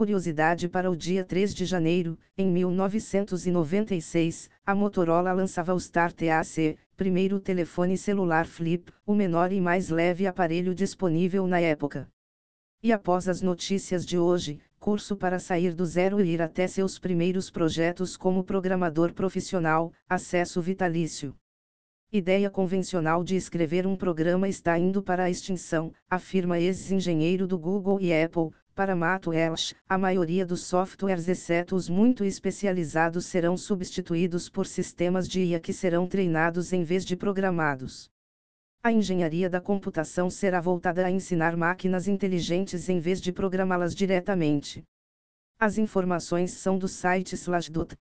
Curiosidade para o dia 3 de janeiro, em 1996, a Motorola lançava o Start AC, primeiro telefone celular flip, o menor e mais leve aparelho disponível na época. E após as notícias de hoje, curso para sair do zero e ir até seus primeiros projetos como programador profissional, acesso vitalício. Ideia convencional de escrever um programa está indo para a extinção, afirma ex-engenheiro do Google e Apple, para Matt Welsh, a maioria dos softwares exceto os muito especializados serão substituídos por sistemas de IA que serão treinados em vez de programados. A engenharia da computação será voltada a ensinar máquinas inteligentes em vez de programá-las diretamente. As informações são do site Slashdot.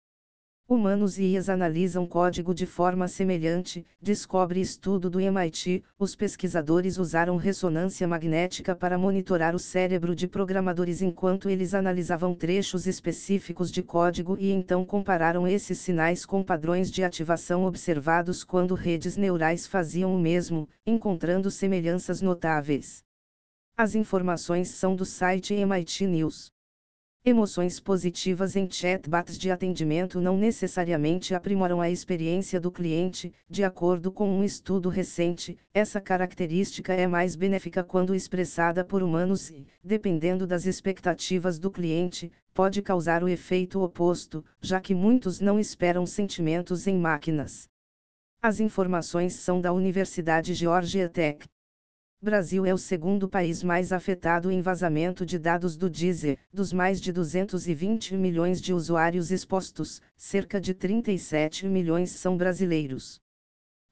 Humanos e IAs analisam código de forma semelhante, descobre estudo do MIT. Os pesquisadores usaram ressonância magnética para monitorar o cérebro de programadores enquanto eles analisavam trechos específicos de código e então compararam esses sinais com padrões de ativação observados quando redes neurais faziam o mesmo, encontrando semelhanças notáveis. As informações são do site MIT News. Emoções positivas em chatbots de atendimento não necessariamente aprimoram a experiência do cliente, de acordo com um estudo recente. Essa característica é mais benéfica quando expressada por humanos e, dependendo das expectativas do cliente, pode causar o efeito oposto, já que muitos não esperam sentimentos em máquinas. As informações são da Universidade Georgia Tech. Brasil é o segundo país mais afetado em vazamento de dados do Deezer. Dos mais de 220 milhões de usuários expostos, cerca de 37 milhões são brasileiros.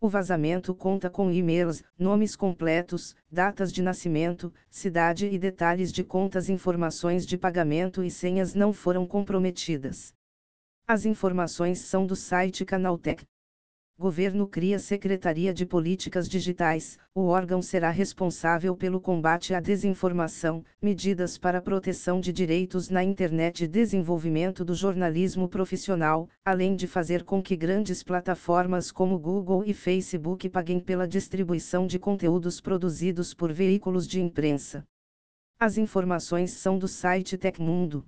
O vazamento conta com e-mails, nomes completos, datas de nascimento, cidade e detalhes de contas. Informações de pagamento e senhas não foram comprometidas. As informações são do site Canaltech. Governo cria Secretaria de Políticas Digitais. O órgão será responsável pelo combate à desinformação, medidas para proteção de direitos na internet e desenvolvimento do jornalismo profissional, além de fazer com que grandes plataformas como Google e Facebook paguem pela distribuição de conteúdos produzidos por veículos de imprensa. As informações são do site Tecmundo.